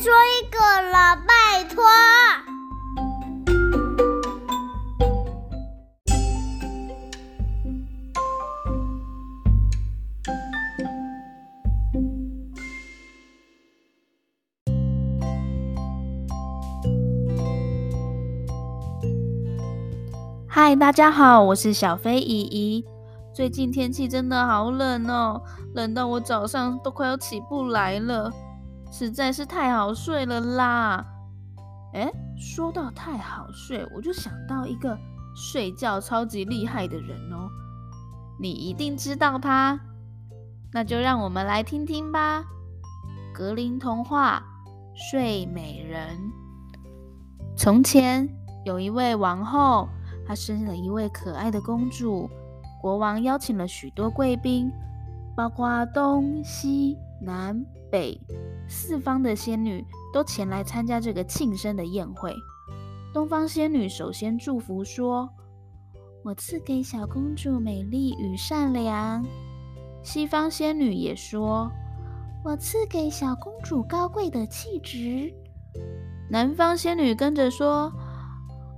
说一个了，拜托。嗨，大家好，我是小飞姨姨。最近天气真的好冷哦，冷到我早上都快要起不来了，实在是太好睡了啦。诶，说到太好睡，我就想到一个睡觉超级厉害的人哦，你一定知道他，那就让我们来听听吧。格林童话《睡美人》。从前有一位王后。她生了一位可爱的公主，国王邀请了许多贵宾，包括东西南北四方的仙女都前来参加这个庆生的宴会。东方仙女首先祝福说：“我赐给小公主美丽与善良。”西方仙女也说：“我赐给小公主高贵的气质。”南方仙女跟着说。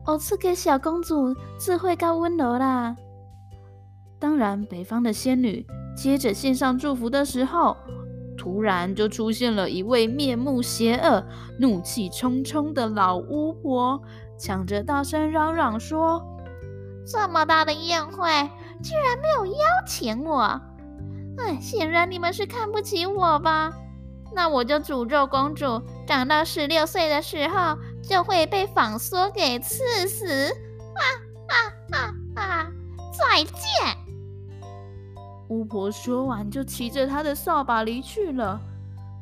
我赐给小公主智慧高温柔啦。当然，北方的仙女接着献上祝福的时候，突然就出现了一位面目邪恶、怒气冲冲的老巫婆，抢着大声嚷嚷说：“这么大的宴会，居然没有邀请我！哎，显然你们是看不起我吧？那我就诅咒公主长到十六岁的时候。”就会被纺梭给刺死！啊啊啊啊！再见！巫婆说完，就骑着她的扫把离去了。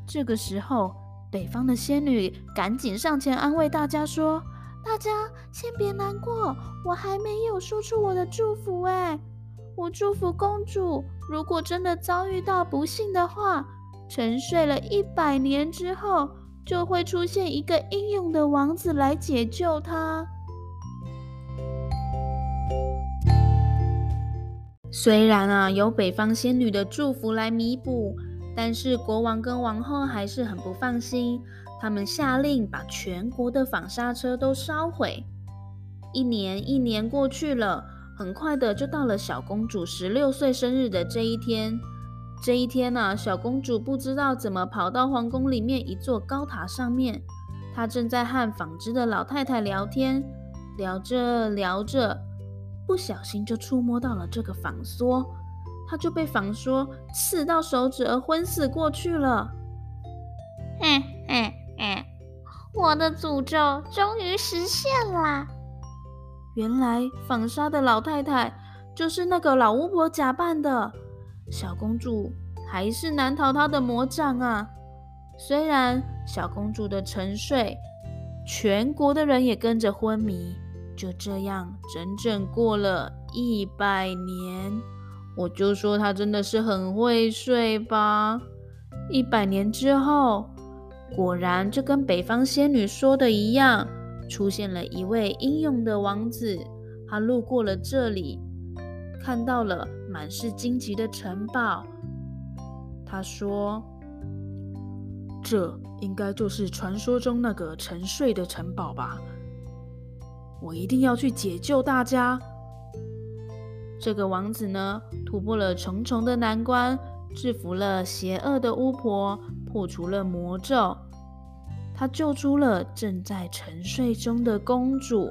这个时候，北方的仙女赶紧上前安慰大家说：“大家先别难过，我还没有说出我的祝福哎！我祝福公主，如果真的遭遇到不幸的话，沉睡了一百年之后。”就会出现一个英勇的王子来解救她。虽然啊，有北方仙女的祝福来弥补，但是国王跟王后还是很不放心。他们下令把全国的纺纱车都烧毁。一年一年过去了，很快的就到了小公主十六岁生日的这一天。这一天呢、小公主不知道怎么跑到皇宫里面一座高塔上面。她正在和纺织的老太太聊天，聊着聊着，不小心就触摸到了这个纺梭，他就被纺梭刺到手指而昏死过去了。嘿嘿嘿，我的诅咒终于实现啦！原来纺纱的老太太就是那个老巫婆假扮的。小公主还是难逃她的魔掌啊！虽然小公主的沉睡，全国的人也跟着昏迷。就这样，整整过了一百年。我就说他真的是很会睡吧。一百年之后，果然就跟北方仙女说的一样，出现了一位英勇的王子。他路过了这里，看到了。满是荆棘的城堡，他说：“这应该就是传说中那个沉睡的城堡吧？我一定要去解救大家。”这个王子呢，突破了重重的难关，制服了邪恶的巫婆，破除了魔咒，他救出了正在沉睡中的公主。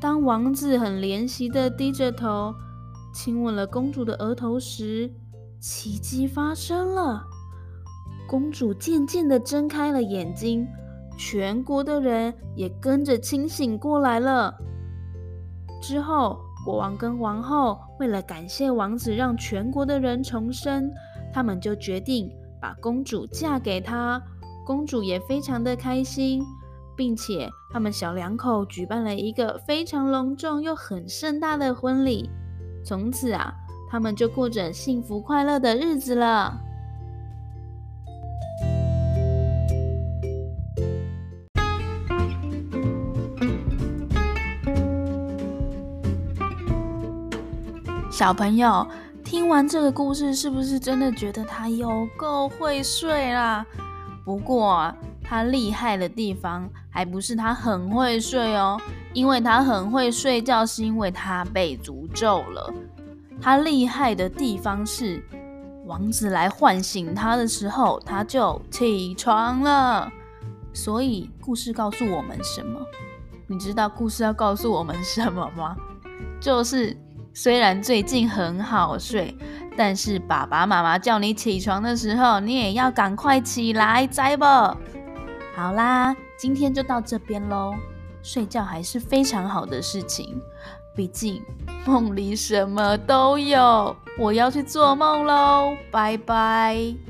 当王子很怜惜的低着头。亲吻了公主的额头时，奇迹发生了。公主渐渐的睁开了眼睛，全国的人也跟着清醒过来了。之后，国王跟王后为了感谢王子让全国的人重生，他们就决定把公主嫁给他。公主也非常的开心，并且他们小两口举办了一个非常隆重又很盛大的婚礼。从此啊，他们就过着幸福快乐的日子了。小朋友，听完这个故事，是不是真的觉得他有够会睡啦？不过，他厉害的地方还不是他很会睡哦，因为他很会睡觉，是因为他被诅咒了。他厉害的地方是，王子来唤醒他的时候，他就起床了。所以故事告诉我们什么？你知道故事要告诉我们什么吗？就是虽然最近很好睡，但是爸爸妈妈叫你起床的时候，你也要赶快起来，知不？好啦，今天就到这边喽。睡觉还是非常好的事情，毕竟梦里什么都有。我要去做梦喽，拜拜。